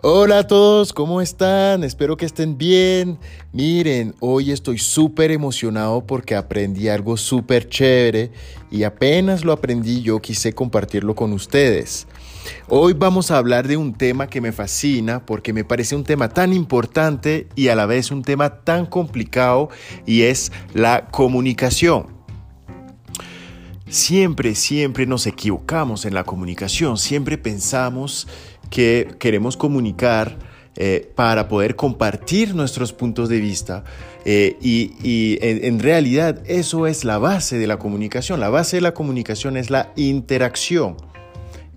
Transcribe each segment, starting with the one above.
Hola a todos, ¿cómo están? Espero que estén bien. Miren, hoy estoy súper emocionado porque aprendí algo súper chévere y apenas lo aprendí yo quise compartirlo con ustedes. Hoy vamos a hablar de un tema que me fascina porque me parece un tema tan importante y a la vez un tema tan complicado y es la comunicación. Siempre, siempre nos equivocamos en la comunicación, siempre pensamos que queremos comunicar eh, para poder compartir nuestros puntos de vista. Eh, y, en, realidad eso es la base de la comunicación. La base de la comunicación es la interacción.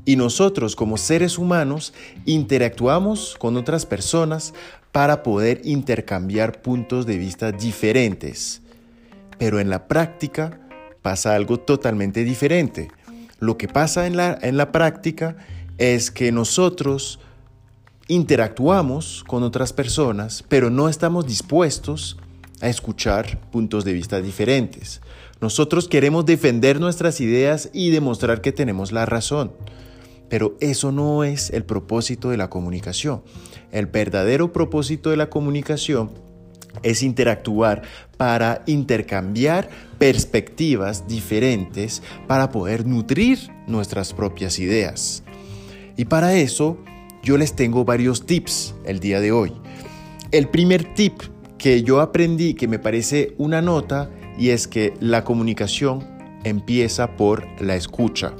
Y nosotros como seres humanos interactuamos con otras personas para poder intercambiar puntos de vista diferentes. Pero en la práctica pasa algo totalmente diferente. Lo que pasa en la, en la práctica es que nosotros interactuamos con otras personas, pero no estamos dispuestos a escuchar puntos de vista diferentes. Nosotros queremos defender nuestras ideas y demostrar que tenemos la razón, pero eso no es el propósito de la comunicación. El verdadero propósito de la comunicación es interactuar para intercambiar perspectivas diferentes para poder nutrir nuestras propias ideas. Y para eso yo les tengo varios tips el día de hoy. El primer tip que yo aprendí que me parece una nota y es que la comunicación empieza por la escucha.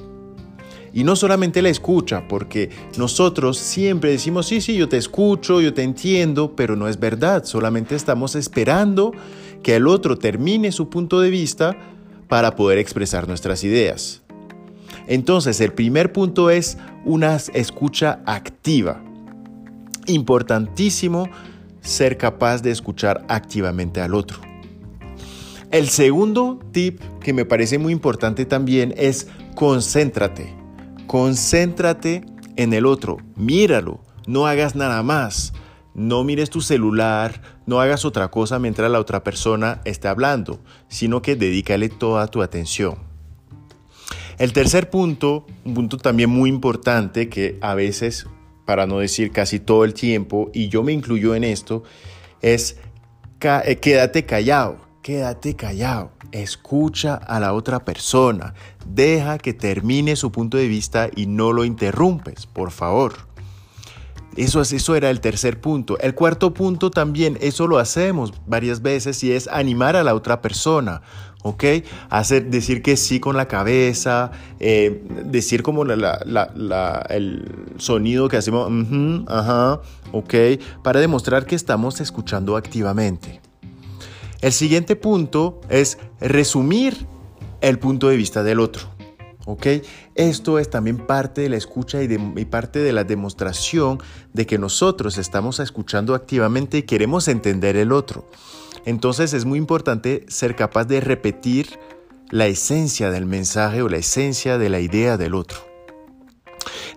Y no solamente la escucha, porque nosotros siempre decimos, sí, sí, yo te escucho, yo te entiendo, pero no es verdad, solamente estamos esperando que el otro termine su punto de vista para poder expresar nuestras ideas. Entonces, el primer punto es una escucha activa. Importantísimo ser capaz de escuchar activamente al otro. El segundo tip que me parece muy importante también es concéntrate. Concéntrate en el otro, míralo, no hagas nada más. No mires tu celular, no hagas otra cosa mientras la otra persona esté hablando, sino que dedícale toda tu atención. El tercer punto, un punto también muy importante que a veces, para no decir casi todo el tiempo, y yo me incluyo en esto, es eh, quédate callado, quédate callado. Escucha a la otra persona, deja que termine su punto de vista y no lo interrumpes, por favor. Eso, es, eso era el tercer punto. El cuarto punto también, eso lo hacemos varias veces y es animar a la otra persona. ¿ok? Hacer, decir que sí con la cabeza, eh, decir como el sonido que hacemos, ajá, ¿ok? Para demostrar que estamos escuchando activamente. El siguiente punto es resumir el punto de vista del otro. ¿Ok? Esto es también parte de la escucha y, y, parte de la demostración de que nosotros estamos escuchando activamente y queremos entender el otro. Entonces es muy importante ser capaz de repetir la esencia del mensaje o la esencia de la idea del otro.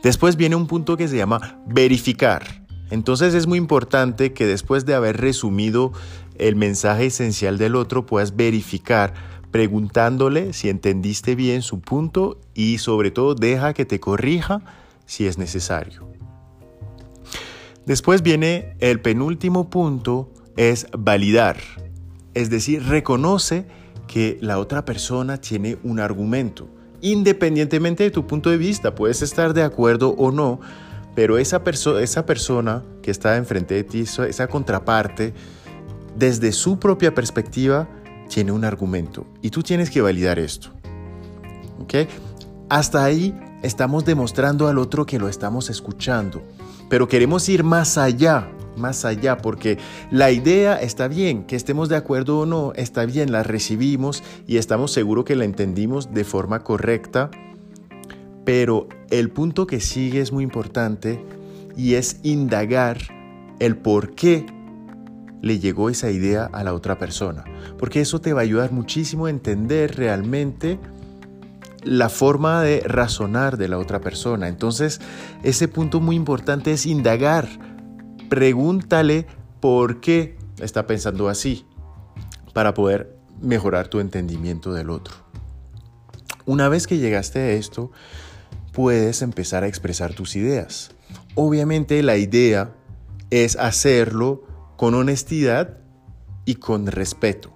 Después viene un punto que se llama verificar. Entonces es muy importante que después de haber resumido el mensaje esencial del otro puedas verificar preguntándole si entendiste bien su punto y sobre todo deja que te corrija si es necesario. Después viene el penúltimo punto es validar, es decir, reconoce que la otra persona tiene un argumento, independientemente de tu punto de vista, puedes estar de acuerdo o no, pero esa, esa persona que está enfrente de ti, esa contraparte, desde su propia perspectiva, tiene un argumento y tú tienes que validar esto. ¿Ok? Hasta ahí estamos demostrando al otro que lo estamos escuchando, pero queremos ir más allá más allá, porque la idea está bien, que estemos de acuerdo o no, está bien, la recibimos y estamos seguros que la entendimos de forma correcta, pero el punto que sigue es muy importante y es indagar el por qué le llegó esa idea a la otra persona, porque eso te va a ayudar muchísimo a entender realmente la forma de razonar de la otra persona. Entonces, ese punto muy importante es indagar Pregúntale por qué está pensando así para poder mejorar tu entendimiento del otro. Una vez que llegaste a esto, puedes empezar a expresar tus ideas. Obviamente la idea es hacerlo con honestidad y con respeto.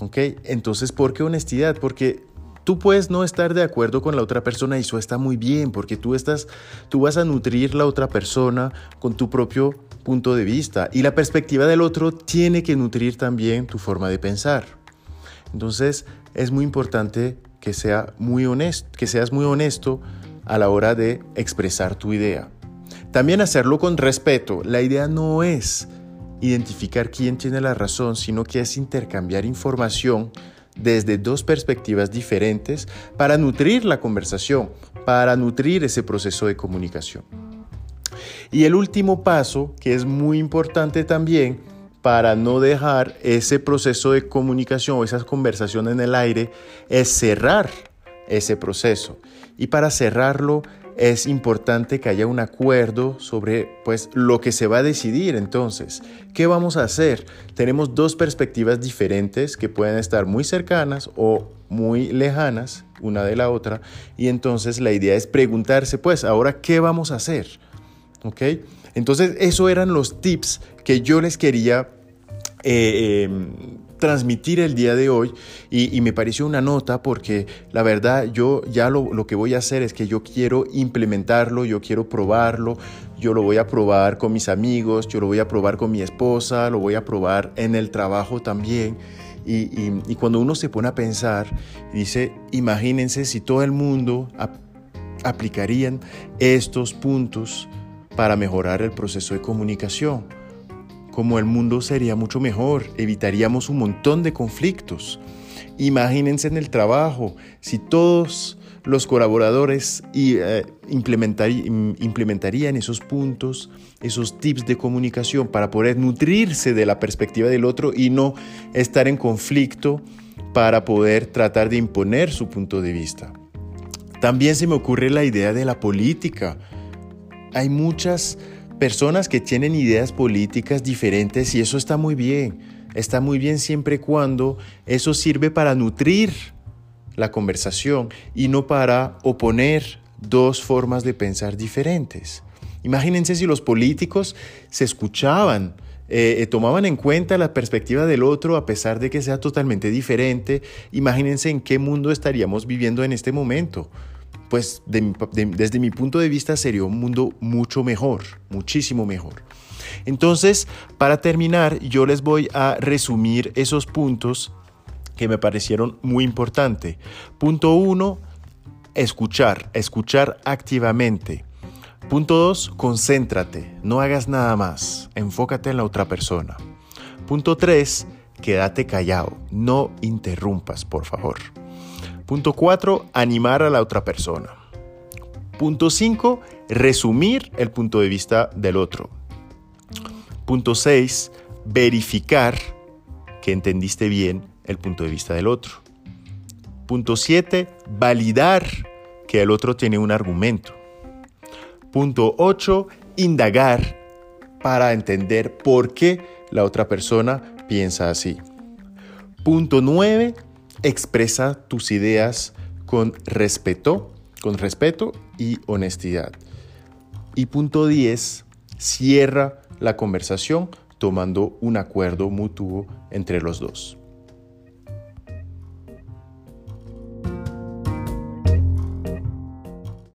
¿Ok? Entonces, ¿por qué honestidad? Porque tú puedes no estar de acuerdo con la otra persona y eso está muy bien, porque tú estás, tú vas a nutrir la otra persona con tu propio punto de vista y la perspectiva del otro tiene que nutrir también tu forma de pensar. Entonces, es muy importante que, sea muy honesto, que seas muy honesto a la hora de expresar tu idea. También hacerlo con respeto. La idea no es identificar quién tiene la razón, sino que es intercambiar información desde dos perspectivas diferentes para nutrir la conversación, para nutrir ese proceso de comunicación. Y el último paso, que es muy importante también para no dejar ese proceso de comunicación o esas conversaciones en el aire, es cerrar ese proceso. Y para cerrarlo es importante que haya un acuerdo sobre pues lo que se va a decidir entonces. ¿Qué vamos a hacer? Tenemos dos perspectivas diferentes que pueden estar muy cercanas o muy lejanas una de la otra y entonces la idea es preguntarse pues ahora qué vamos a hacer. ¿Ok? Entonces eso eran los tips que yo les quería eh, em, transmitir el día de hoy y, me pareció una nota porque la verdad yo ya lo, lo, que voy a hacer es que yo quiero implementarlo, yo quiero probarlo, yo lo voy a probar con mis amigos, yo lo voy a probar con mi esposa, lo voy a probar en el trabajo también. Y, y, cuando uno se pone a pensar, dice, imagínense si todo el mundo aplicarían estos puntos para mejorar el proceso de comunicación como el mundo sería mucho mejor, evitaríamos un montón de conflictos. Imagínense en el trabajo, si todos los colaboradores eh, implementarían esos puntos, esos tips de comunicación para poder nutrirse de la perspectiva del otro y no estar en conflicto para poder tratar de imponer su punto de vista. También se me ocurre la idea de la política. Hay muchas personas que tienen ideas políticas diferentes y eso está muy bien. Está muy bien siempre y cuando eso sirve para nutrir la conversación y no para oponer dos formas de pensar diferentes. Imagínense si los políticos se escuchaban, eh, eh, tomaban en cuenta la perspectiva del otro a pesar de que sea totalmente diferente. Imagínense en qué mundo estaríamos viviendo en este momento pues desde mi punto de vista sería un mundo mucho mejor, muchísimo mejor. Entonces, para terminar, yo les voy a resumir esos puntos que me parecieron muy importantes. Punto uno, escuchar, escuchar activamente. Punto dos, concéntrate, no hagas nada más, enfócate en la otra persona. Punto tres, quédate callado, no interrumpas, por favor. Punto 4, animar a la otra persona. Punto 5, resumir el punto de vista del otro. Punto 6, verificar que entendiste bien el punto de vista del otro. Punto 7, validar que el otro tiene un argumento. Punto 8, indagar para entender por qué la otra persona piensa así. Punto 9, expresa tus ideas con respeto, con respeto y honestidad. Y punto 10, cierra la conversación tomando un acuerdo mutuo entre los dos.